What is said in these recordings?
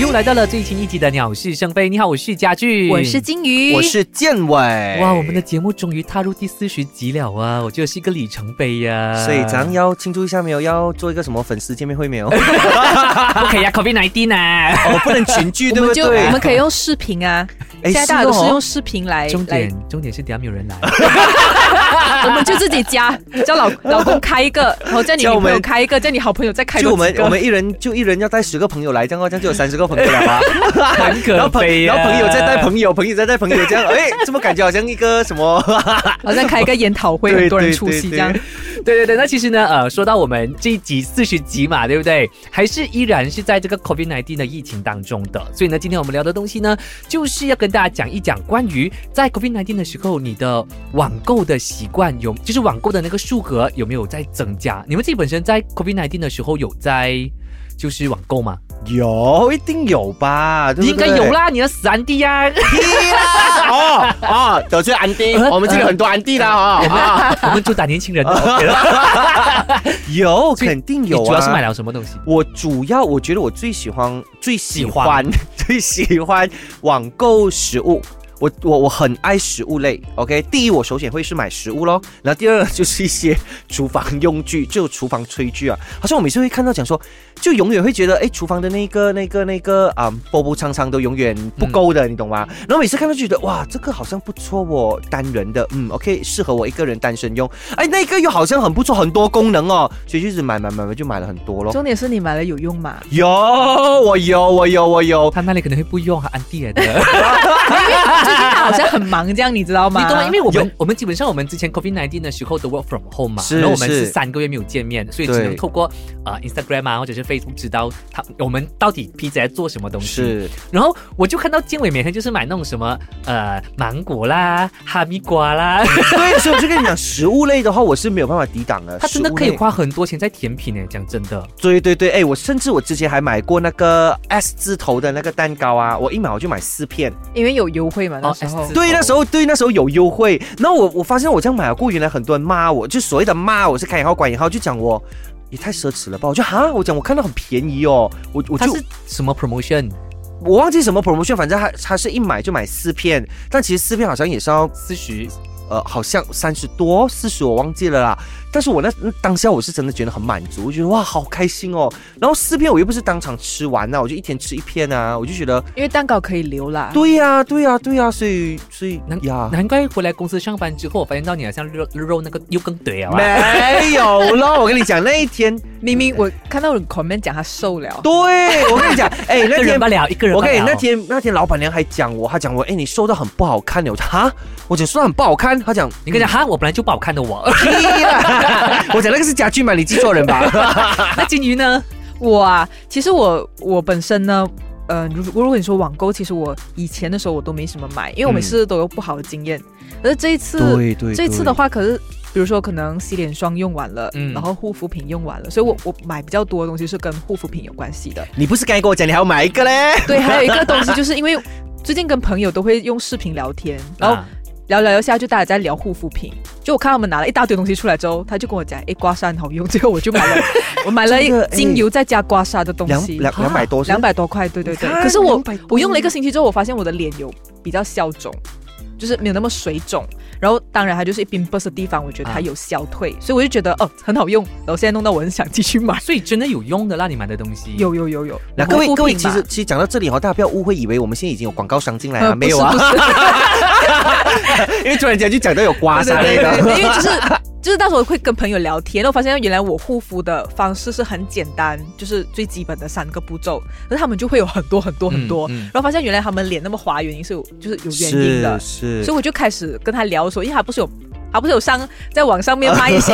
又来到了最新一集的《鸟是生非》。你好，我是家具，我是金鱼，我是建伟。哇，我们的节目终于踏入第四十集了啊！我觉得是一个里程碑呀。所以咱要庆祝一下没有？要做一个什么粉丝见面会没有？不可以啊，COVID 19啊！哦，不能群聚，对我就不对？我们可以用视频啊，哎现在大家都是用视频来来重点，重点是等下没有人来。我们就自己加，叫老老公开一个，然后叫你女朋友叫我们开一个，叫你好朋友再开就我们我们一人就一人要带十个朋友来，这样哦，这样就有三十个朋友了吧？很 然后朋可悲呀、然后朋友再带朋友，朋友再带朋友，这样哎，怎么感觉好像一个什么？好像开一个研讨会，很多人出席这样。对对对，那其实呢，呃，说到我们这一集四十集嘛，对不对？还是依然是在这个 COVID 1 9的疫情当中的，所以呢，今天我们聊的东西呢，就是要跟大家讲一讲关于在 COVID 1 9的时候，你的网购的习惯有，就是网购的那个数额有没有在增加？你们自己本身在 COVID 1 9的时候有在就是网购吗？有，一定有吧？应该有啦，你的死安迪呀！哦哦，得罪安迪，我们这里很多安迪啦 哦。啊，我们主打年轻人的。有，肯定有啊。主要是买了什么东西？我主要，我觉得我最喜欢、最喜欢、最喜欢网购食物。我我我很爱食物类，OK。第一，我首选会是买食物咯，然后第二 就是一些厨房用具，就厨房炊具啊。好像我每次会看到讲说，就永远会觉得，哎，厨房的那个、那个、那个啊，波波长长都永远不够的，你懂吗？然后每次看到就觉得，哇，这个好像不错哦，单人的，嗯，OK，适合我一个人单身用。哎，那个又好像很不错，很多功能哦，所以就是买买买买，就买了很多咯。重点是你买了有用吗？有，我有，我有，我有。他那里可能会不用，还安迪来的。很忙，这样你知道吗？你懂吗？因为我们我们基本上我们之前 COVID 1 9的时候都 work from home 嘛，是然后我们是是三个月没有见面，所以只能透过呃 Instagram 啊或者是 Facebook 知道他我们到底彼此在做什么东西。是，然后我就看到建伟每天就是买那种什么呃芒果啦、哈密瓜啦，对，所以我就跟你讲，食物类的话，我是没有办法抵挡的。他真的。可以花很多钱在甜品诶，讲真的。对对对，哎，我甚至我之前还买过那个 S 字头的那个蛋糕啊，我一买我就买四片。因为有优惠嘛，那哦时候 S 字。对，那时候对那时候有优惠。然后我我发现我这样买了过，原来很多人骂我，就所谓的骂我是开引号管引号，就讲我也太奢侈了吧。我就哈，我讲我看到很便宜哦，我我就是什么 promotion？我忘记什么 promotion，反正他他是一买就买四片，但其实四片好像也是要四十呃，好像三十多、四十，我忘记了啦。但是我那当下我是真的觉得很满足，我觉得哇，好开心哦。然后四片我又不是当场吃完呐、我就一天吃一片啊，我就觉得因为蛋糕可以留啦。对呀、对呀、对呀、所以所以难呀。难怪回来公司上班之后，我发现到你好像肉肉那个又更对啊。没有咯，我跟你讲，那一天，明明我看到有 comment 讲他瘦了，对我跟你讲，哎，一那天个人罢了，一个人。我跟你那天那天老板娘还讲我，她讲我，哎，你瘦到很不好看了，我讲哈，我讲瘦到很不好看，她讲你跟你讲哈，我本来就不好看的我。我讲那个是家具嘛，你记错人吧？那金鱼呢？我啊，其实我我本身呢，呃，如如果你说网购，其实我以前的时候我都没什么买，因为我每次都有不好的经验。可是这一次，对对这一次的话，可是比如说可能洗脸霜用完了，嗯然后护肤品用完了，所以我我买比较多的东西是跟护肤品有关系的。你不是刚才跟我讲你还要买一个嘞？对，还有一个东西就是因为最近跟朋友都会用视频聊天，然后啊聊聊一下就大家在聊护肤品，就我看他们拿了一大堆东西出来之后，他就跟我讲，诶，刮痧很好用，最后我就买了，我买了一个精油再加刮痧的东西，两两百多两百多块，对对对。可是我我用了一个星期之后，我发现我的脸有比较消肿，就是没有那么水肿。然后当然它就是一边 burst 的地方，我觉得它啊有消退，所以我就觉得哦很好用。然后现在弄到我很想继续买。所以真的有用的啦，你买的东西。有有有有，那各位各位，其实其实讲到这里哈，大家不要误会，以为我们现在已经有广告商进来了，呃没有啊 因为突然间就讲到有刮痧类对对对，的，因为就是就是到时候会跟朋友聊天，然后发现原来我护肤的方式是很简单，就是最基本的三个步骤，可是他们就会有很多很多很多，嗯嗯然后发现原来他们脸那么滑，原因是有就是有原因的，是所以我就开始跟他聊说，因为他不是有他不是有上在网上面卖一些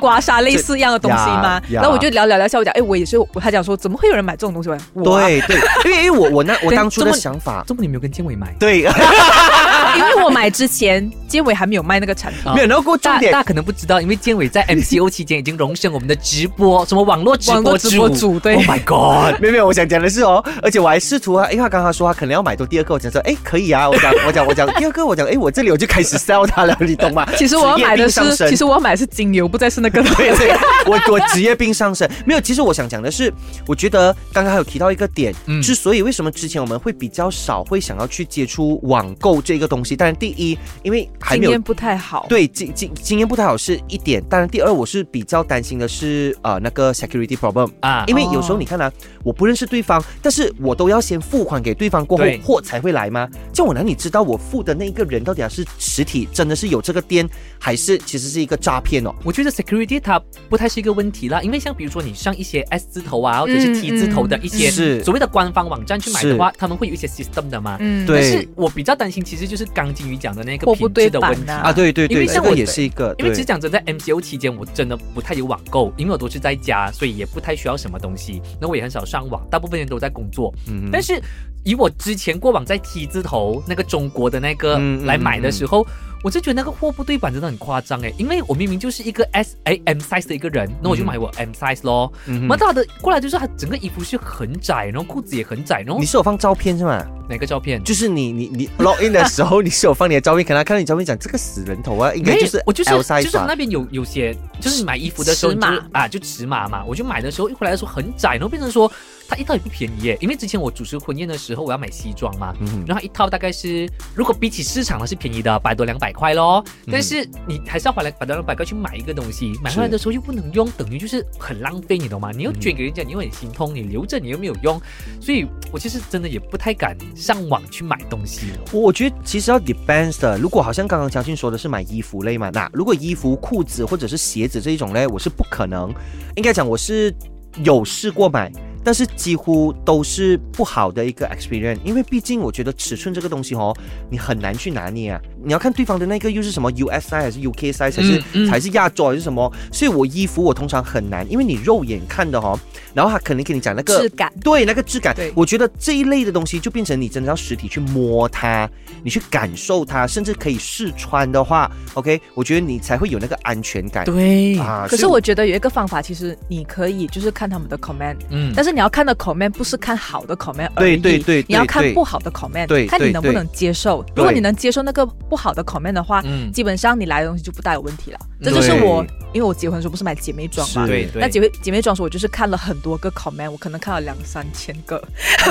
刮痧类似一样的东西吗？然后我就聊聊聊下，我讲，哎，我也是，他讲说，怎么会有人买这种东西？我讲我啊对对，因为因为我我那我当初的想法，这么你没有跟建伟买？对，因为我买之前，建伟还没有卖那个产品。啊没有，然后过重点大大家可能不知道，因为建伟在 MCO 期间已经荣升我们的直播，什么网络直播直播主对 Oh my God！没有没有，我想讲的是哦，而且我还试图啊，因为他刚刚说他可能要买多第二个，我讲说，哎，可以啊，我讲我讲我讲 第二个，我讲，哎，我这里我就开始 sell 他了，你懂吗？其实我要买的是，其实我要买的是精油，不再是那个。对对，我我职业病上升。没有，其实我想讲的是，我觉得刚刚还有提到一个点，嗯之所以为什么之前我们会比较少会想要去接触网购这个东西，但是第一，因为还没有经验不太好。对经经经验不太好是一点，当然第二我是比较担心的是呃那个 security problem 啊因为有时候你看啊，我不认识对方，但是我都要先付款给对方过后货才会来吗？这样我哪里知道我付的那一个人到底还是实体真的是有这个店，还是其实是一个诈骗哦？我觉得 security 它不太是一个问题啦，因为像比如说你上一些 S 字头啊，或者是 T 字头的一些嗯是所谓的官方网站去买的话，他们会有一些 system 的嘛。嗯，对但是我比较担心，其实就是刚金鱼讲的那个品质的问题啊，对对对，这个因为像我也是一个，因为对其实讲真，在 MCO 期间，我真的不太有网购，因为我都是在家，所以也不太需要什么东西。那我也很少上网，大部分人都在工作。嗯但是以我之前过往在 T 字头那个中国的那个来买的时候，我就觉得那个货不对版真的很夸张哎，因为我明明就是一个 S A M size 的一个人，那我就买我 M size 咯。嗯蛮大的过来就是他整个衣服是很窄，然后裤子也很窄，然后你是有放照片是吗？哪个照片？就是你你你 log in 的时候，你是有放你的照片，可能他看到你照片讲这个死人头啊，应该就是我就是就是那边有有些就是你买衣服的时候尺码你就是啊就尺码嘛，我就买的时候一回来的时候很窄，然后变成说它一套也不便宜耶，因为之前我主持婚宴的时候我要买西装嘛，嗯然后一套大概是如果比起市场它是便宜的，百多两百块咯，嗯但是你还是要花来百多两百块去买一个东西，买回来的时候又不能用，等于就是很浪费，你懂吗？你又捐给人家，你又很心痛，你留着你又没有用，所以我其实真的也不太敢上网去买东西。我我觉得其实要 depends 的。如果好像刚刚嘉俊说的是买衣服类嘛，那如果衣服、裤子或者是鞋子这一种嘞，我是不可能。应该讲我是有试过买，但是几乎都是不好的一个 experience。因为毕竟我觉得尺寸这个东西哦，你很难去拿捏啊。你要看对方的那个又是什么 US size 还是 UK size 还是、嗯嗯。还是亚洲还是什么，所以我衣服我通常很难，因为你肉眼看的哦，然后他可能跟你讲那个质感。对那个质感，我觉得这一类的东西就变成你真的要实体去摸它，你去感受它，甚至可以试穿的话，OK，我觉得你才会有那个安全感。对。啊，可是我觉得有一个方法，其实你可以就是看他们的 comment，嗯。但是你要看的 comment 不是看好的 comment 而已，对对对对你要看不好的 comment，对看你能不能接受。如果你能接受那个不好的 comment 的话，嗯。基本上你来的东西就不大有问题了。这就是我，因为我结婚的时候不是买姐妹装嘛，对对，那姐妹姐妹装的时候，我就是看了很多个 comment，我可能看了两三千个。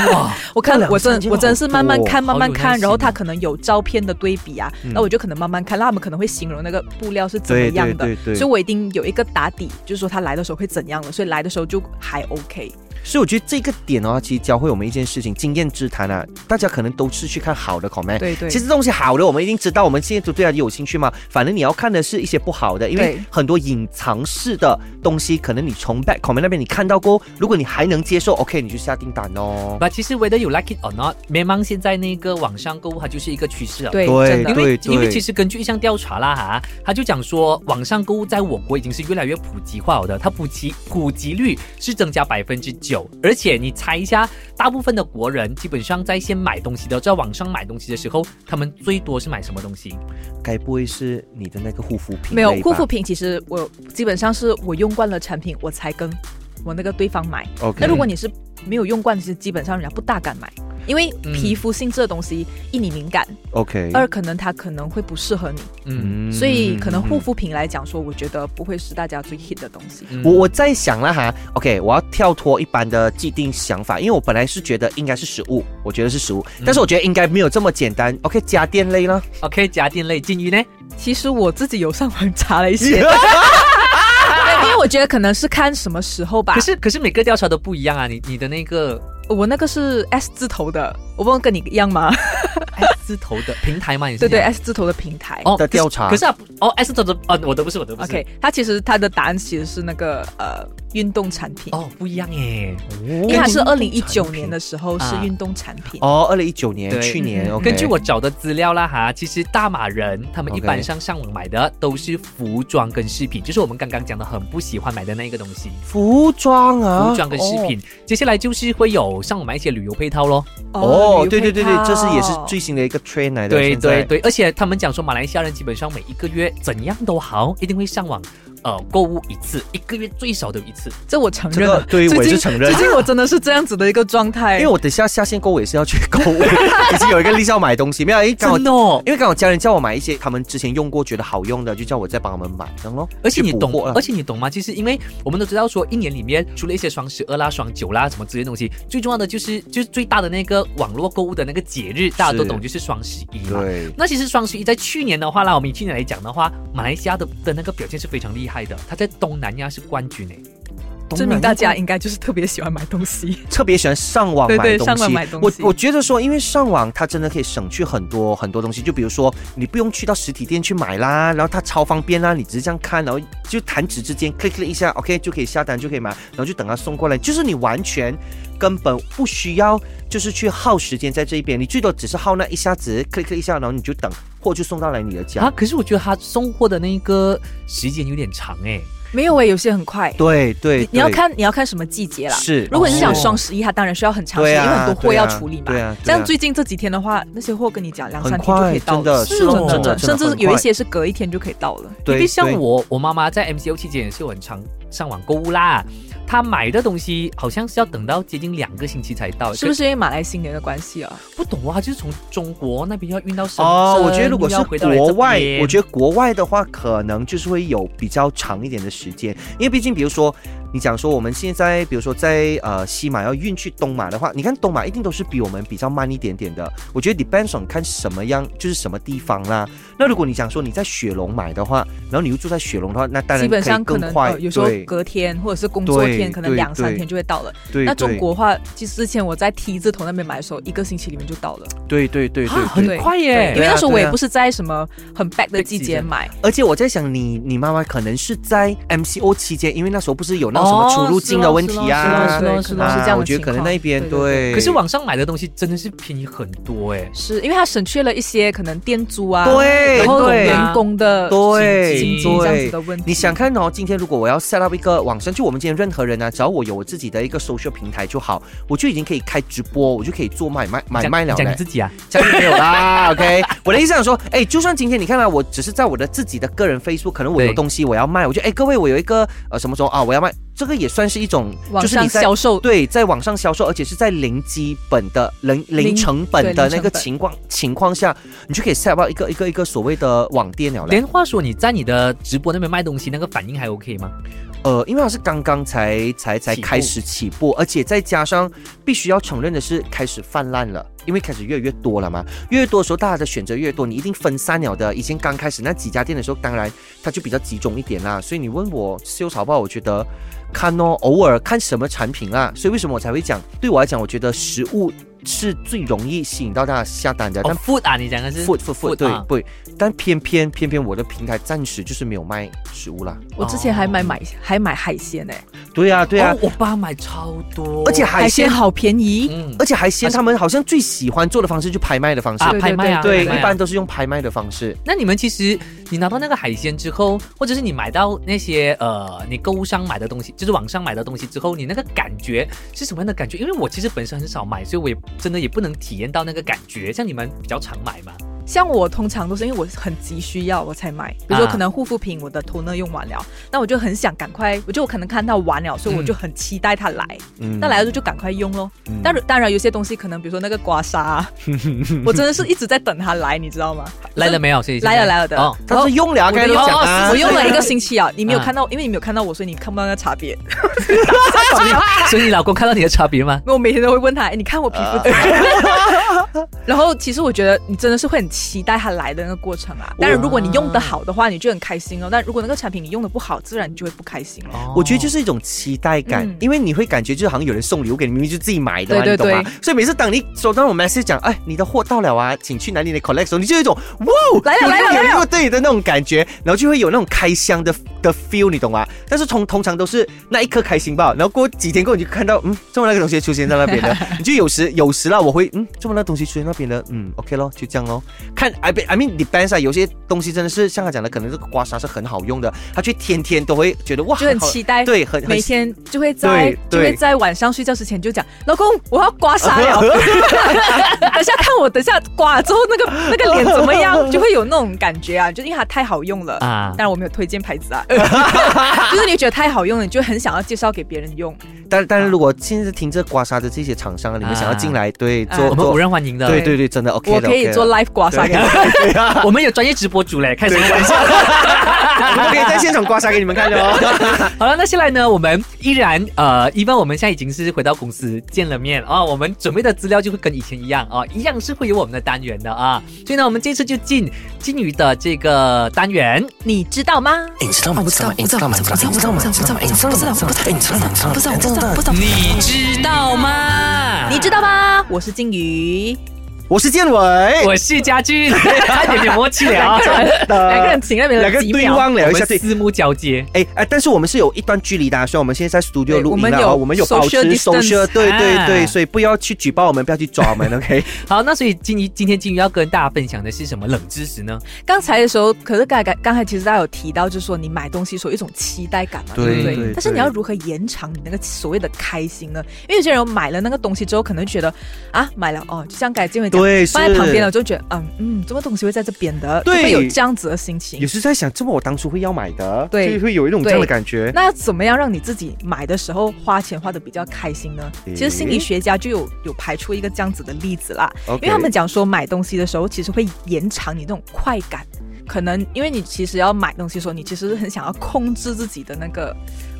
哇，我看两我真我真的是慢慢看慢慢看，然后他可能有照片的对比啊，嗯。那我就可能慢慢看，那他们可能会形容那个布料是怎么样的，对。所以我一定有一个打底，就是说他来的时候会怎样的，所以来的时候就还 OK。所以我觉得这个点的话，其实教会我们一件事情，经验之谈啊，大家可能都是去看好的 comment。对对其实东西好的，我们一定知道，我们现在都对它有兴趣嘛。反正你要看的是一些不好的，因为很多隐藏式的东西，可能你从 back comment 那边你看到过，如果你还能接受，OK，你就下订单哦。那，其实 whether you like it or not，美芒现在那个网上购物它就是一个趋势了。对，对真的因为因为其实根据一项调查啦哈，他就讲说网上购物在我国已经是越来越普及化了的，它普及普及率是增加百分之九，而且你猜一下，大部分的国人基本上在先买东西的，在网上买东西的时候，他们最多是买什么东西？该不会是你的那个护肤品？没有护肤。品，其实我基本上是我用惯了产品，我才跟我那个对方买。OK，那如果你是没有用惯，其实基本上人家不大敢买，因为嗯皮肤性质的东西，一你敏感，OK，二可能它可能会不适合你，嗯所以可能护肤品来讲说，我觉得不会是大家最 hit 的东西。嗯我我在想了哈，OK，我要跳脱一般的既定想法，因为我本来是觉得应该是食物，我觉得是食物，嗯但是我觉得应该没有这么简单。OK，家电类呢？OK 家电类金鱼呢？其实我自己有上网查了一些，我觉得可能是看什么时候吧可。是可是每个调查都不一样啊，你你的那个我那个是 S 字头的，我不能跟你一样吗？S 字头的平台吗？你是对对，S 字头的平台。哦的调查可是可是啊哦 S 字头的哦，我的不是我的不是 OK，它其实它的答案其实是那个呃运动产品，哦，不一样耶，因为它是二零一九年的时候是啊。运动产品。哦，二零一九年，对。去年根据我找的资料啦哈，其实大马人他们一般上上网买的都是服装跟饰品，就是我们刚刚讲的很不喜欢买的那一个东西，服装啊，服装跟饰品。接下来就是会有上网买一些旅游配套咯。哦，对对对对这是也是最新的一个 trend 来的。对对对，而且他们讲说马来西亚人基本上每一个月怎样都好，一定会上网呃购物一次，一个月最少都有一次。这我承认对我也是承认最。近我真的是这样子的一个状态，因 为我等下下线购物也是要去购物，已经有一个例是要买东西，没有，因为刚好真的哦，因为刚好家人叫我买一些他们之前用过觉得好用的，就叫我再帮他们买，这样咯。而且你懂而且你懂吗？其实因为我们都知道说，一年里面除了一些双十二啦、双九啦什么之类的东西，最重要的就是就是最大的那个网络购物的那个节日，大家都懂，就是双十一嘛。对，那其实双十一在去年的话啦，我们以去年来讲的话，马来西亚的的那个表现是非常厉害的，他在东南亚是冠军诶。证明大家应该就是特别喜欢买东西。特别喜欢上网买东西。上网买东西我我觉得说，因为上网它真的可以省去很多很多东西，就比如说你不用去到实体店去买啦，然后它超方便啦，你只是这样看，然后就弹指之间 click 一下，OK 就可以下单就可以买，然后就等它送过来，就是你完全根本不需要就是去耗时间在这一边，你最多只是耗那一下子 click 一下，然后你就等货就送到来你的家。啊，可是我觉得他送货的那个时间有点长诶。没有诶，有些很快。对对你你要看你要看什么季节啦。是如果你是讲哦双十一，它当然需要很长时间，因为很多货要处理嘛。对啊对啊这样最近这几天的话，那些货跟你讲两三天就可以到真的了，是哦真的真的甚至有一些是隔一天就可以到了。因为像我我妈妈在 MCO 期间也是有很常上网购物啦，她买的东西好像是要等到接近两个星期才到，是不是因为马来新年的关系啊？不懂啊，就是从中国那边要运到深圳。哦，我觉得如果是回到国外，我觉得国外的话，可能就是会有比较长一点的时间，因为毕竟，比如说你讲说我们现在，比如说在呃西马要运去东马的话，你看东马一定都是比我们比较慢一点点的。我觉得 depends on 看什么样，就是什么地方啦。那如果你讲说你在雪龙买的话，然后你又住在雪龙的话，那当然基本上可能更快。呃有时候隔天或者是工作天，可能两三天就会到了。对，那中国话，其实之前我在 T 字头那边买的时候，一个星期里面就到了。对对对很。快耶因为那时候我也不是在什么很 back 的季节买，而且我在想你，你妈妈可能是在 MCO 期间，因为那时候不是有那种什么出入境的问题啊，是咯对，可能是这样。我觉得可能那边对对对对。可是网上买的东西真的是便宜很多哎。是因为它省去了一些可能店租啊，对然后对员工的对经济这样子对的问题。你想看哦，今天如果我要 set up 一个网上，就我们今天任何人啊，只要我有我自己的一个 social 平台就好，我就已经可以开直播，我就可以做买卖买讲卖了嘞。讲你自己啊，这样就没有啦，OK。我的意思想说，哎，就算今天你看到、我只是在我的自己的个人 Facebook，可能我有东西我要卖，我就哎各位，我有一个呃什么时候啊我要卖，这个也算是一种，就是你在销售，对，在网上销售，而且是在零基本的、零零成本的那个情况情况下，你就可以 set up 一个一个一个所谓的网店了嘞。连话说你在你的直播那边卖东西，那个反应还 OK 吗？呃，因为它是刚刚才才才开始起步，而且再加上必须要承认的是，开始泛滥了，因为开始越来越多了嘛，越越多的时候，大家的选择越多，你一定分散了的。以前刚开始那几家店的时候，当然它就比较集中一点啦。所以你问我好不好？我觉得看哦，偶尔看什么产品啦。所以为什么我才会讲？对我来讲，我觉得食物是最容易吸引到大家下单的。哦但，food 啊，你讲的是 food food food 对啊对，但偏偏偏偏我的平台暂时就是没有卖食物啦。我之前还买买还买海鲜呢，对呀、对呀、哦，我爸买超多，而且海鲜好便宜。嗯而且海鲜他们好像最喜欢做的方式就拍卖的方式，啊拍卖啊，对，一般都是用拍卖的方式。那你们其实，你拿到那个海鲜之后，或者是你买到那些呃，你购物上买的东西，就是网上买的东西之后，你那个感觉是什么样的感觉？因为我其实本身很少买，所以我也真的也不能体验到那个感觉。像你们比较常买嘛？像我通常都是因为我很急需要我才买，比如说啊可能护肤品我的 toner 用完了，那我就很想赶快，我就我可能看到完了，所以我就很期待它来。嗯那来了就赶快用咯。嗯但当然有些东西可能比如说那个刮痧啊，我真的是一直在等它来，你知道吗？来了没有？谢谢来了来了的哦，他是用了，我刚才都讲啊，我用了一个星期啊，你没有啊看到，因为你没有看到我，所以你看不到那个差别。所以你老公看到你的差别吗？我每天都会问他，哎，你看我皮肤怎么样？然后其实我觉得你真的是会很期待它来的那个过程啊。当然，如果你用的好的话，你就很开心哦。但如果那个产品你用的不好，自然你就会不开心了。我觉得就是一种期待感，嗯因为你会感觉就好像有人送礼物给你，明明就自己买的嘛，对对你懂吗？所以每次当你收到我们 message 讲，哎，你的货到了啊，请去哪里的 collect 的时候，你就有一种哇，来了有有来了来了有对的那种感觉，然后就会有那种开箱的的 feel，你懂吗？但是通通常都是那一刻开心吧，然后过几天过后你就看到，嗯，这么那个东西出现在那边的，你就有时有时啦，我会嗯，这么那东西出现那边的，嗯，OK 咯，就这样咯。看，I be- I mean depends 啊，有些东西真的是像他讲的，可能这个刮痧是很好用的，他去天天都会觉得哇，就很期待对，很很每天就会在就会在晚上睡觉之前就讲，老公我要刮痧了，等下看我等下刮了之后那个那个脸怎么样，就会有那种感觉啊，就因为它太好用了啊。当然我没有推荐牌子啊，就是你觉得太好用了，你就很想要介绍给别人用。但但是如果现在听这刮痧的这些厂商啊，你们想要进来，对，做我们无，人欢迎的。对对对，真的 OK 的我可以做 live 刮痧给你。对啊，我们有专业直播主嘞，开什么玩笑？我们可以在现场刮痧给你们看的哦。好了，那现在呢，我们依然呃，一般我们现在已经是回到公司见了面啊、我们准备的资料就会跟以前一样啊、一样是会有我们的单元的啊。所以呢，我们这次就进金鱼的这个单元。你知道吗？你知道吗？不知道，不知道吗？不知道，不知道吗？不知道，不知道，不知道，不知道，不知道，不知道，不知道，不知道，不知道。你知道吗？你知道吗？我是金鱼，我是建伟，我是家俊，差点点默契了啊，两个人停那边两个对。望聊一下，对。四目交接。哎哎，但是我们是有一段距离的啊，所以我们现在在 studio 对录音了啊，我们有我们有保持 social 对对啊对，所以不要去举报我们，不要去抓我们，OK？好，那所以金鱼今天金鱼要跟大家分享的是什么冷知识呢？刚才的时候，可是刚才刚才其实大家有提到，就是说你买东西时候有一种期待感嘛，对对不对？对但是你要如何延长你那个所谓的开心呢？因为有些人买了那个东西之后，可能觉得啊，买了哦，就像刚才建伟讲，对放在旁边了，就觉得嗯嗯，这个东西会在这边的，就对会有这样子的心情？也是在想，这么我当初会要买的，对。就会有一种这样的感觉。那要怎么样让你自己买的时候花钱花的比较开心呢？其实心理学家就有有排出一个这样子的例子啦。因为他们讲说买东西的时候，其实会延长你那种快感。可能因为你其实要买东西的时候，你其实是很想要控制自己的那个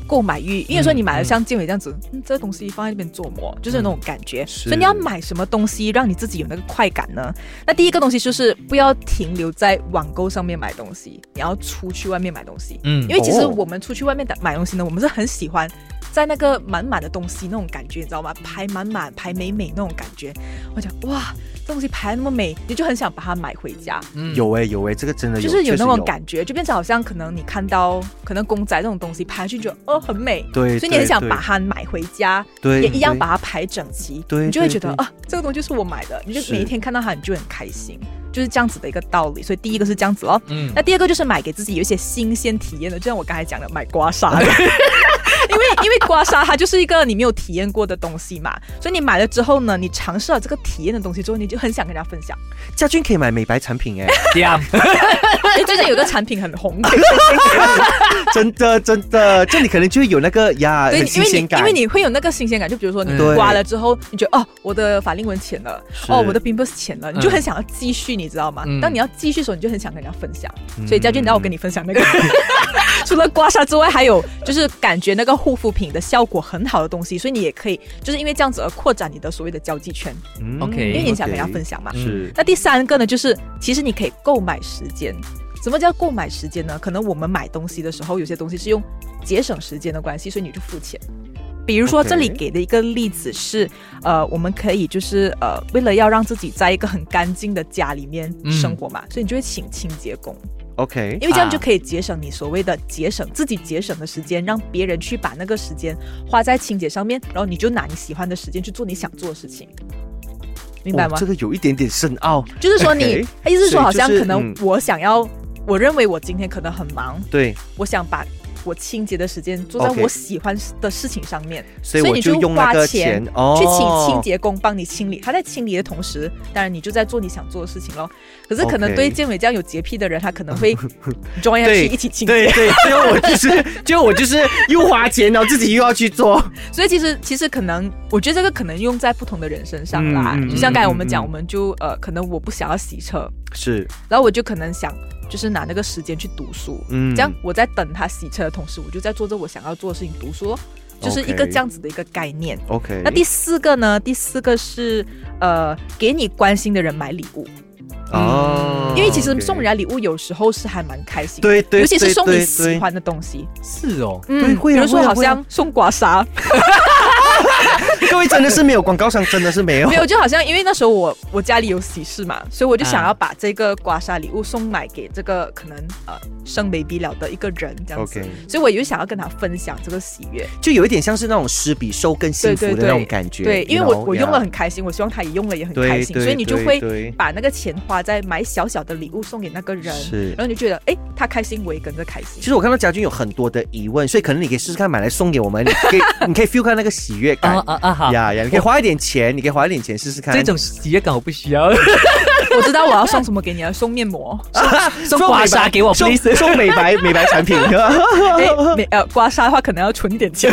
购买欲，因为说你买了像建伟这样子，嗯，这个东西放在那边做么，就是那种感觉。是所以你要买什么东西让你自己有那个快感呢？那第一个东西就是不要停留在网购上面买东西，你要出去外面买东西。嗯因为其实哦我们出去外面的买东西呢，我们是很喜欢在那个满满的东西那种感觉，你知道吗？排满满、排美美那种感觉。我讲哇，这东西排那么美，你就很想把它买回家，嗯有哎有哎，这个真的有，就是有那种感觉，就变成好像可能你看到可能公仔这种东西排上去，觉得哦很美，对，所以你很想把它买回家，对也一样把它排整齐，对你就会觉得啊，这个东西是我买的，你就每一天看到它，你就很开心，就是这样子的一个道理。所以第一个是这样子哦，嗯。那第二个就是买给自己有一些新鲜体验的，就像我刚才讲的，买刮痧的。因为因为刮痧它就是一个你没有体验过的东西嘛，所以你买了之后呢，你尝试了这个体验的东西之后，你就很想跟人家分享。家军可以买美白产品哎，这样，因为最近有个产品很红，真 的真的，这里可能就会有那个呀，对，很因为你新鲜感，因为你会有那个新鲜感，就比如说你刮了之后，你觉得哦，我的法令纹浅了，哦，我的 pimples 浅了，你就很想要继续，你知道吗？嗯。当你要继续的时候，你就很想跟人家分享。嗯。所以佳俊，你让我跟你分享那个，除了刮痧之外，还有就是感觉那个护肤品的效果很好的东西，所以你也可以就是因为这样子而扩展你的所谓的交际圈，嗯 OK 因为你想跟人家分享嘛。是。那第三个呢，就是其实你可以购买时间。什么叫购买时间呢？可能我们买东西的时候，有些东西是用节省时间的关系，所以你就付钱。比如说这里给的一个例子是，呃，我们可以就是呃，为了要让自己在一个很干净的家里面嗯生活嘛，所以你就会请清洁工，OK，因为这样啊就可以节省你所谓的节省自己节省的时间，让别人去把那个时间花在清洁上面，然后你就拿你喜欢的时间去做你想做的事情，明白吗？哦这个有一点点深奥，就是说你意思是说，好像可能嗯我想要，我认为我今天可能很忙，对，我想把我清洁的时间做在 OK 我喜欢的事情上面，所以我你就用那个花钱钱哦，去请清洁工帮你清理。他在清理的同时，当然你就在做你想做的事情咯。可是可能 OK 对健伟这样有洁癖的人，他可能会 join 下去对一起清洁。对对，最后我就是，最后我就是又花钱，然后自己又要去做，所以其实其实可能，我觉得这个可能用在不同的人身上啦。嗯嗯就像刚才我们讲，嗯嗯我们就呃，可能我不想要洗车，是，然后我就可能想，就是拿那个时间去读书，嗯这样我在等他洗车的同时，我就在做着我想要做的事情，读书咯，就是一个这样子的一个概念。OK，那第四个呢？第四个是呃，给你关心的人买礼物。哦，因为其实送人家礼物有时候是还蛮开心的，对对，尤其是送你喜。欢的东西。是哦，嗯，会啊比如说好像送刮痧，对 各位真的是没有广告商，真的是没有没。有，就好像因为那时候我我家里有喜事嘛，所以我就想要把这个刮痧礼物送买给这个可能呃生 baby 了的一个人这样子 OK 所以我就想要跟他分享这个喜悦。就有一点像是那种施比受更幸福的那种感觉。对，因为 you 我 know，我用了很开心，我希望他也用了也很开心，所以你就会把那个钱花在买小小的礼物送给那个人，是然后你就觉得哎，他开心，我也跟着开心其。实我看到家军有很多的疑问，所以可能你可以试试看买来送给我们，你可以 你可以 feel 看那个喜悦感啊。啊 啊好，呀呀，你可以花一点钱，你可以花一点钱试试看。这种喜悦感我不需要，我知道我要送什么给你了，送面膜，送刮痧给我送。送美白 美白产品，哎，美呃刮痧的话可能要存一点钱。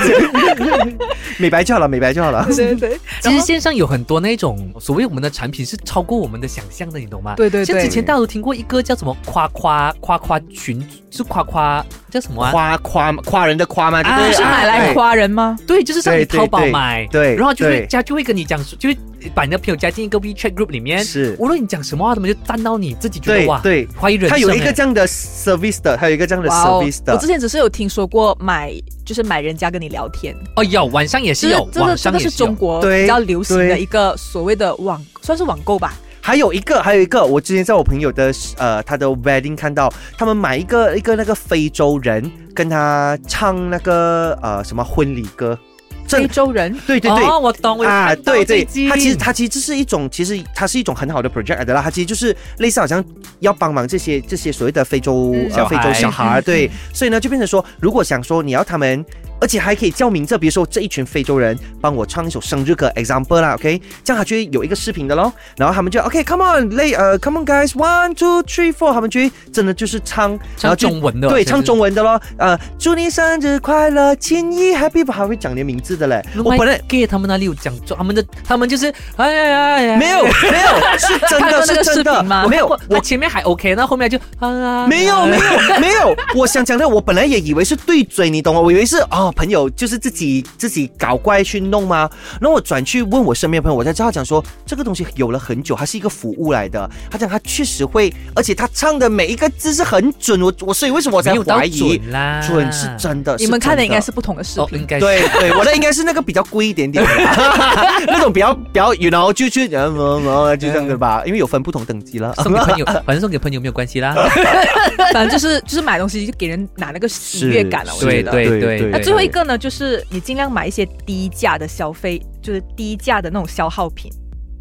美白就好了，美白就好了。对对对，其实线上有很多那种所谓我们的产品是超过我们的想象的，你懂吗？对对对像之前大家都听过一个叫什么夸夸夸夸群，是夸夸叫什么啊？夸夸夸人的夸吗？对？是买来啊夸人吗？对，就是上你对对淘宝对买，对然后就会家就会跟你讲，就会把你的朋友加进一个 WeChat group 里面，是。无论你讲什么话，他们就赞到你自己觉得哇，对。对怀疑人生它有一个哎这样的 service 的，它有一个这样的 service 的。我之。前只是有听说过买，就是买人家跟你聊天，哦有晚上也是有，这个晚这个是中国比较流行的一个所谓的网，算是网购吧。还有一个，还有一个，我之前在我朋友的呃他的 wedding 看到，他们买一个一个那个非洲人跟他唱那个呃什么婚礼歌，这非洲人对对对。哦，我懂，我啊，对对最，近它其实他其实这是一种，其实它是一种很好的 project 来的啦。它其实就是类似好像要帮忙这些这些所谓的非洲、嗯呃非洲小孩 对，所以呢就变成说，如果想说你要他们，而且还可以叫名字，比如说这一群非洲人帮我唱一首生日歌，example 啦，OK，这样他就会有一个视频的咯，然后他们就 OK，come、on，lay 呃，come on guys，one two three four，他们就真的就是唱，然唱后中文的，对，唱中文的咯，呃，祝你生日快乐，亲一 happy，还会讲你的名字的嘞。我本来他们那里有讲中，他们的他们就是哎呀呀呀，没有没有，是真的是真的。吗？我没有我我前面还 OK，那后面就啊没有没有没有，我想讲的，我本来也以为是对嘴，你懂吗？我以为是哦，朋友就是自己自己搞怪去弄吗？然后我转去问我身边的朋友，我才知道讲说这个东西有了很久，它是一个服务来的。他讲他确实会，而且他唱的每一个字是很准。我我所以为什么我才没有怀疑准啦，准是真的？你们看的应该是不同的视哦，频应。该是对对，我的应该是那个比较贵一点点的，那种比较比较，you know，就就呃呃就这样的吧，因为有分不同等级了。送给朋友，反正送给朋友没有关系啦。反正就是就是买东西就给人拿那个喜悦感了，我对觉得。对对那最后一个呢，就是你尽量买一些低价的消费，就是低价的那种消耗品，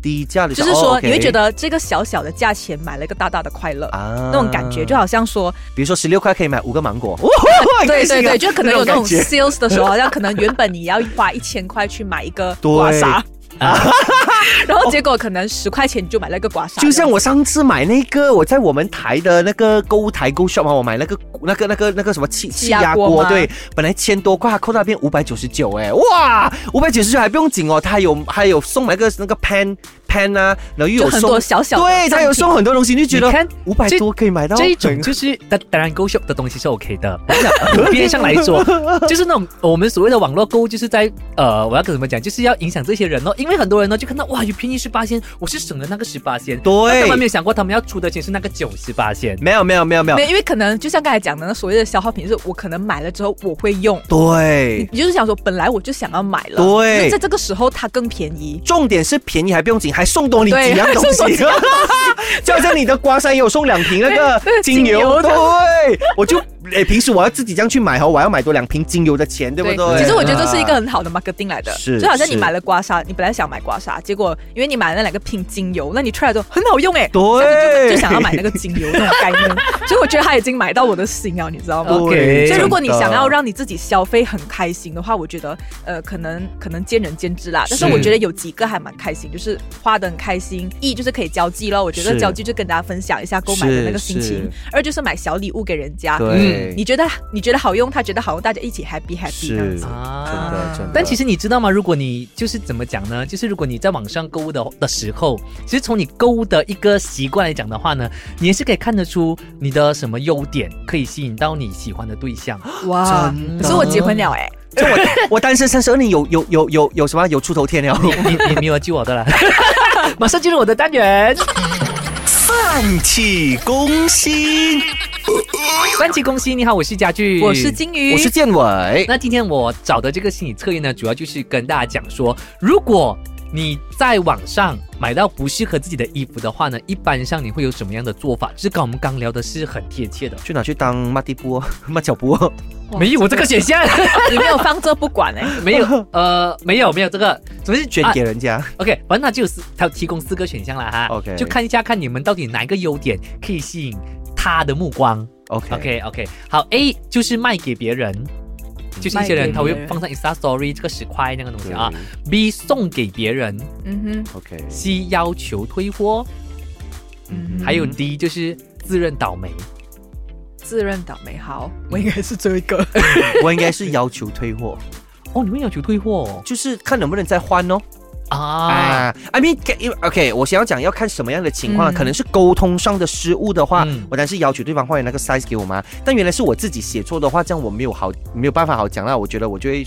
低价的，就是说你会觉得这个小小的价钱买了一个大大的快乐。啊。那种感觉就好像说，比如说十六块可以买五个芒果，对对对，就可能有那种 sales 的时候，好像可能原本你要花一千块去买一个对。刮痧，然后结果可能十块钱你就买了一个刮痧，就像我上次买那个，我在我们台的那个购物台购物 Shop 嘛，我买那个那个那个那个什么气气压锅吗？对，本来千多块，它扣到变五百九十九，哎，哇，五百九十九还不用紧哦，它还有还有送那个那个 pen pen 啊，然后又有就很多小小对，他有送很多东西，你就觉得你看五百这多可以买到这一种就是当当然 Go Shop 的东西是 OK 的，普遍上来说，就是那种我们所谓的网络购物，就是在呃，我要跟怎么讲，就是要影响这些人哦，因为很多人呢就看到哇有便宜十八仙，我是省了那个十八仙，对他们没有想过他们要出的钱是那个九十八仙。没有没有没有没有没，有，因为可能就像刚才讲的，那所谓的消耗品，是我可能买了之后我会用。对你。就是想说，本来我就想要买了，对在这个时候它更便宜，重点是便宜还不用紧，还送多你几样东西？就好像你的刮痧也有送两瓶那个精精油，对，我就诶平时我要自己这样去买哈，我要买多两瓶精油的钱，对不对？其实我觉得这是一个很好的 marketing 来的，是就好像你是。买了刮痧，你本来想买刮痧，结果因为你买了那两个瓶精油，那你出来之后很好用哎，对就就想要买那个精油那种概念，所以我觉得他已经买到我的心了，你知道吗？OK。所以如果你想要让你自己消费很开心的话，我觉得呃可能可能见仁见智啦。但是是。我觉得有几个还蛮开心，就是花的很开心，一就是可以交际咯，我觉得交际就跟大家分享一下购买的那个心情是；二就是买小礼物给人家，对，你觉得你觉得好用，他觉得好用，大家一起 happy happy 是这样子。啊真的真的。但其实你知道吗？如果你就是怎么讲呢？就是如果你在网上购物的的时候，其实从你购物的一个习惯来讲的话呢，你也是可以看得出你的什么优点可以吸引到你喜欢的对象。哇可是我结婚了哎、就我 我单身三十二年，有有有有有什么有出头天了？你你你没有救我的了！马上进入我的单元。三七公心，三七恭喜，你好，我是家具，我是金鱼，我是建伟。那今天我找的这个心理测验呢，主要就是跟大家讲说，如果你在网上买到不适合自己的衣服的话呢，一般上你会有什么样的做法？就是跟我们刚聊的是很贴切的。去哪去当抹地布哦，抹脚布哦？哇没有我这个选项，你没有放这不管哎、没有，呃，没有没有这个，怎么是捐给人家。OK，反正它就有四，它提供四个选项啦哈。OK 就看一下看你们到底哪一个优点可以吸引他的目光。OK OK OK，好，A 就是卖给别人，就是一些人他会放上 Insta Story 这个十块那个东西啊。B 送给别人嗯哼，OK，，C 要求退货，嗯哼，还有 D 就是自认倒霉。自认倒霉。好，我应该是这一个。我应该是要求退货，哦，你们要求退货哦就是看能不能再换哦。啊？啊，I mean，因为 OK，我想要讲要看什么样的情况，嗯可能是沟通上的失误的话，嗯我当然是要求对方换那个 size 给我嘛。但原来是我自己写错的话，这样我没有好没有办法好讲啦。我觉得我就会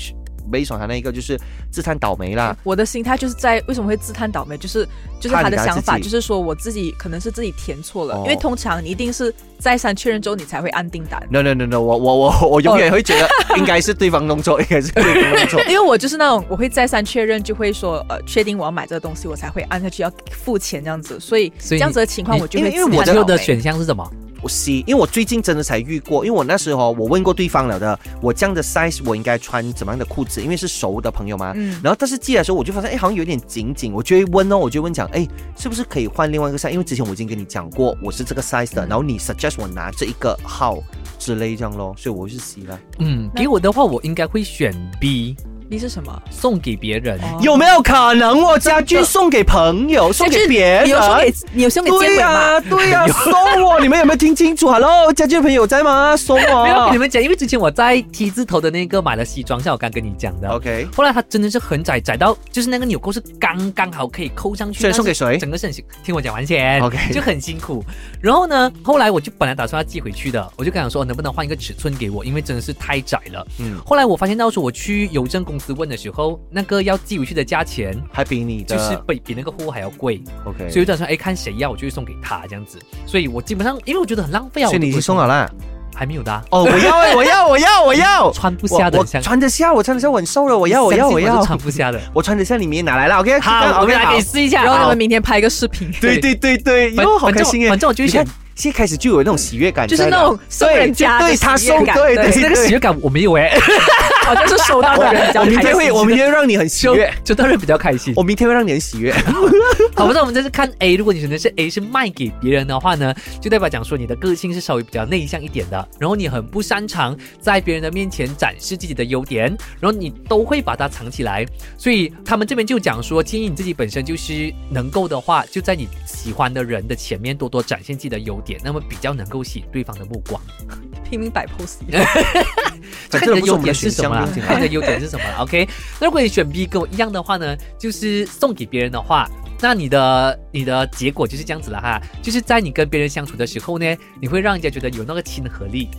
没爽他那一个就是自叹倒霉啦。我的心态就是在为什么会自叹倒霉，就是就是他的想法，就是说我自己可能是自己填错了，哦因为通常你一定是再三确认之后你才会按订单。No no no no，我我我我永远会觉得应该是对方弄错，应该是对方弄错。因为我就是那种我会再三确认，就会说呃确定我要买这个东西，我才会按下去要付钱这样子，所以所以这样子的情况我就会因为我我自叹倒霉的的选项是什么？我 C，因为我最近真的才遇过，因为我那时候我问过对方了的，我这样的 size 我应该穿怎么样的裤子？因为是熟的朋友嘛。嗯然后但是寄来的时候我就发现，哎，好像有点紧紧，我就会问哦，我就问讲，哎，是不是可以换另外一个 size？因为之前我已经跟你讲过，我是这个 size 的，嗯然后你 suggest 我拿这一个号之类这样咯，所以我是 C 了。嗯，给我的话，我应该会选 B，是什么？送给别人。哦有没有可能我家具送给朋友，送给别人？你有送给你有送给建伟对呀、吗？对呀、送我！你们有没有听清楚？Hello，家具的朋友在吗？送我没有跟你。们讲，因为之前我在 T 字头的那个买了西装，像我刚跟你讲的。OK，后来它真的是很窄，窄到就是那个纽扣是刚刚好可以扣上去。所以送给谁整个是很辛，听我讲完先 OK 就很辛苦。然后呢，后来我就本来打算要寄回去的，我就跟他说能不能换一个尺寸给我，因为真的是太窄了。嗯，后来我发现到说我去邮政公司问的时候，那个要寄回去的价钱还比你的就是比比那个货还要贵，OK，所以我打算哎看谁要我就会送给他这样子。所以我基本上因为我觉得很浪费啊，所以你已经送好了。还没有的啊、哦，我要欸，我要，我要，我要。穿不我我下的我穿得下，我穿得下，我很瘦了，我要，我要，我要。穿不下的。我穿得下，你明天拿来了，OK？好，我们来可以试一下。然后你们明天拍一个视频，对对对对，反哟，好开心耶！反正我就选你看，现在开始就有那种喜悦感就是那种送人家的对他送对对对对那个喜悦感我没有哎，好像是收到的人比较我明天会，我明天会让你很喜悦，就当然比较开心。我明天会让你很喜悦。好，那我们这次看 A，如果你选的是 A 是卖给别人的话呢，就代表讲说你的个性是稍微比较内向一点的，然后你很不擅长在别人的面前展示自己的优点，然后你都会把它藏起来。所以他们这边就讲说，建议你自己本身就是能够的话，就在你喜欢的人的前面多多展现自己的优点，那么比较能够吸引对方的目光。拼命摆 pose，这看你的优个不是我们的点是什么啦选项不用？紧看你的优点是什么啦？OK，那如果你选 B 跟我一样的话呢，就是送给别人的话，那你的你的结果就是这样子了哈，就是在你跟别人相处的时候呢，你会让人家觉得有那个亲和力。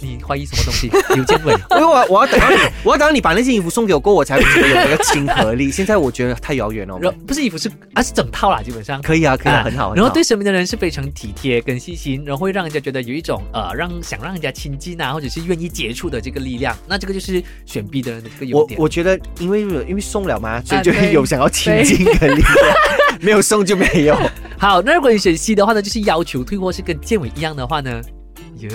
你怀疑什么东西？刘建伟，因为我我要等到你，我要等到你把那件衣服送给我过，我才会觉得有那个亲和力。现在我觉得太遥远了。不是衣服是啊是整套啦，基本上。可以啊，可以啊，很好。很好然后对身边的人是非常体贴跟细心，然后会让人家觉得有一种呃让想让人家亲近啊，或者是愿意接触的这个力量。那这个就是选 B 的人的这个优点。我我觉得，因为因为送了嘛，所以就有想要亲近的力量。没有送就没有。好，那如果你选 C 的话呢，就是要求退货是跟建伟一样的话呢，耶，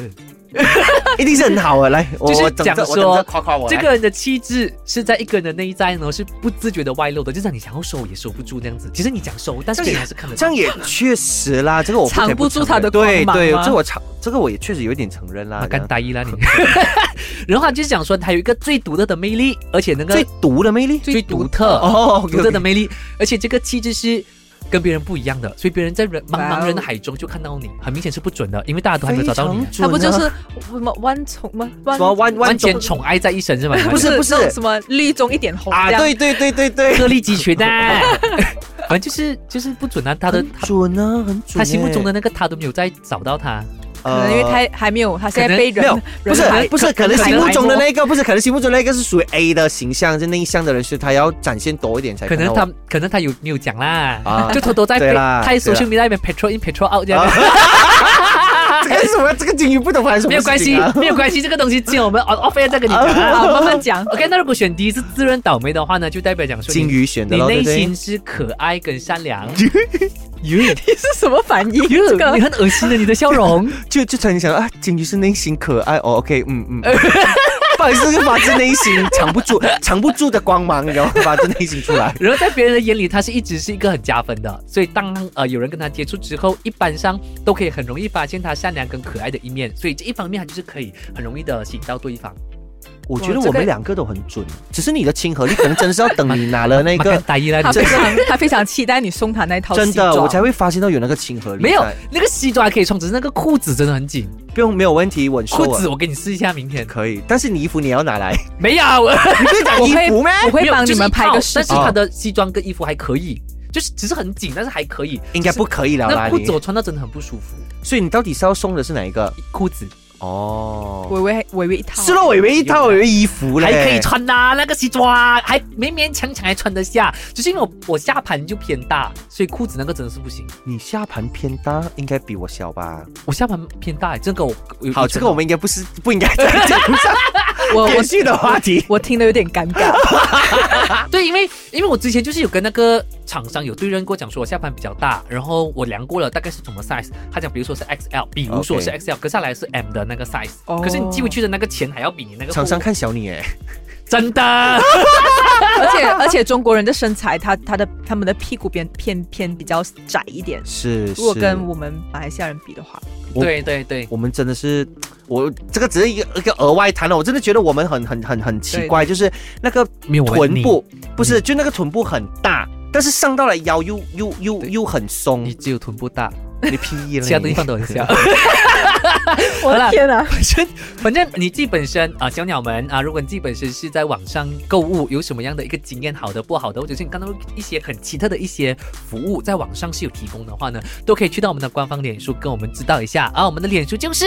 一定是很好啊。来，我就是我讲说夸夸我。这个人的气质是在一个人的内在呢，是不自觉的外露的，就像你想要收也收不住这样子。其实你讲收，但是你还是看得到。这样也确实啦，这个我藏不住他的认对对，光芒吗这我藏这个我也确实有一点承认啦啊，。干大意啦你。然后他就是讲说，他有一个最独特的魅力，而且那个最独的魅力最独特哦，独特的魅力，而且这个气质是。跟别人不一样的，所以别人在人茫茫人海中就看到你，很明显是不准的，因为大家都还没有找到你。他不就是什么弯宠吗？弯什么弯弯完全宠爱在一身是吗？不是不是什么绿中一点红啊？对对对对对，鹤立鸡群的，反正就是就是不准啊，他的他准啊，很准欸。他心目中的那个他都没有再找到他。可能因为他还没有，他现在被人没有，不是还不是，可能心目中的那个不是，可能心目中那个是属于 A 的形象，就内向的人是他要展现多一点才可能他可能他有没有讲啦，啊就偷偷在他在对啦 social media 那边 petrol in petrol out 这样。这个是什么？这个金鱼不懂还是什么没有关系 没有关系，这个东西只有我们 off off air 再跟你讲啊。慢慢讲。OK，那如果选 D 是自认倒霉的话呢，就代表讲说金鱼选的你内心？是可爱跟善良。哟 你是什么反应？这哟，个你很恶心的，你的笑容。就就曾经想啊，金鱼是内心可爱哦，OK，嗯嗯。不好意思，是发自内心藏不住、藏不住的光芒，然后？发自内心出来。然后在别人的眼里，他是一直是一个很加分的，所以当呃有人跟他接触之后，一般上都可以很容易发现他善良跟可爱的一面，所以这一方面他就是可以很容易的吸引到对方。我觉得我们两个都很准，只是你的亲和力可能真的是要等你拿了那个大衣来，他非常他非常期待你送他那套真的，我才会发现到有那个亲和力在。没有那个西装还可以穿，只是那个裤子真的很紧。不用没有问题，我说裤子我给你试一下，明天可以，但是你衣服你要拿来，没有，我你不是讲衣服吗？我会帮你们拍个视频。是他的西装跟衣服还可以，就是只是很紧，但是还可以。应该不可以了啦，那裤子。我穿到真的很不舒服，所以你到底是要送的是哪一个？裤子哦，微微微微一套，是咯，我以为一套，我以为衣服嘞，还可以穿呐、那个西装还勉勉强强还穿得下，只是因为我我下盘就偏大，所以裤子那个真的是不行。你下盘偏大，应该比我小吧？我下盘偏大，这个我好，这个我们应该不是不应该在节目上我我续的话题。我听得有点尴尬。对，因为因为我之前就是有跟那个厂商有对认过，讲说我下盘比较大，然后我量过了大概是什么 size，他讲比如说是 XL，比如说是 XL，隔下来是 M 的那个 size，、哦可是你寄回去的那个钱还要比你那个厂商看小你哎，真的。而且而且中国人的身材，他他的他们的屁股边偏偏比较窄一点。是如果跟我们马来西亚人比的话，对对对，我们真的是，我这个只是一个一个额外谈了。我真的觉得我们很很很很奇怪，就是那个臀部不是，就那个臀部很大，但是上到了腰又又又又很松你。只有臀部大，你屁了，其他地方都很小。我的天啊！反正反正你自己本身啊，小鸟们啊，如果你自己本身是在网上购物，有什么样的一个经验，好的、不好的，或者是你看到一些很奇特的一些服务在网上是有提供的话呢，都可以去到我们的官方脸书跟我们知道一下啊。我们的脸书就是。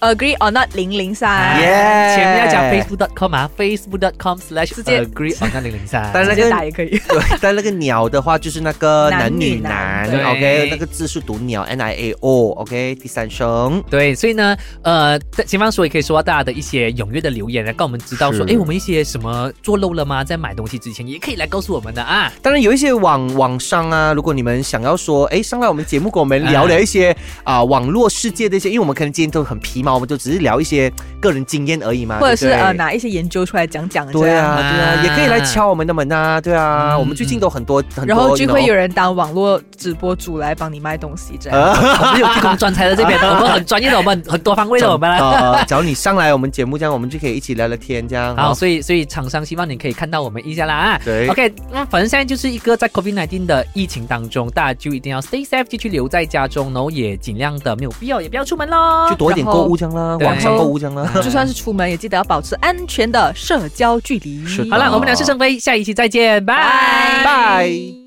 Agree or not 零零三，耶前面要讲 facebook.com 啊，facebook.com slash 直接 agree or not 零零三。但是那个打也可以。对，但那个鸟的话就是那个男男女女男男，OK，那个字是读鸟 N I A O，OK，第三声。对，所以呢，呃，在前方说也可以收到大家的一些踊跃的留言，来让我们知道说，是哎，我们一些什么做漏了吗？在买东西之前，也可以来告诉我们的啊。当然有一些网网上啊，如果你们想要说，哎，上来我们节目跟我们聊聊一些啊、网络世界的一些，因为我们可能今天都很皮毛，我们就只是聊一些个人经验而已嘛，或者是呃拿一些研究出来讲讲，对啊，这样对啊，也可以来敲我们的门啊，对啊，嗯我们最近都很多很多，然后就会有人当网络直播主来帮你卖东西，这样。呃我们有提供专才的这边，我们很专业的，我们很多方位的，我们。呃，只要你上来我们节目，这样我们就可以一起聊聊天，这样好，哦所以所以厂商希望你可以看到我们一下啦啊。对 OK，那反正现在就是一个在 COVID-19 的疫情当中，大家就一定要 stay safe，继续留在家中，然后也尽量的没有必要也不要出门喽。就多一点购物网上购物。就算是出门，也记得要保持安全的社交距离。是好了，我们俩是陈飞，下一期再见，拜拜拜。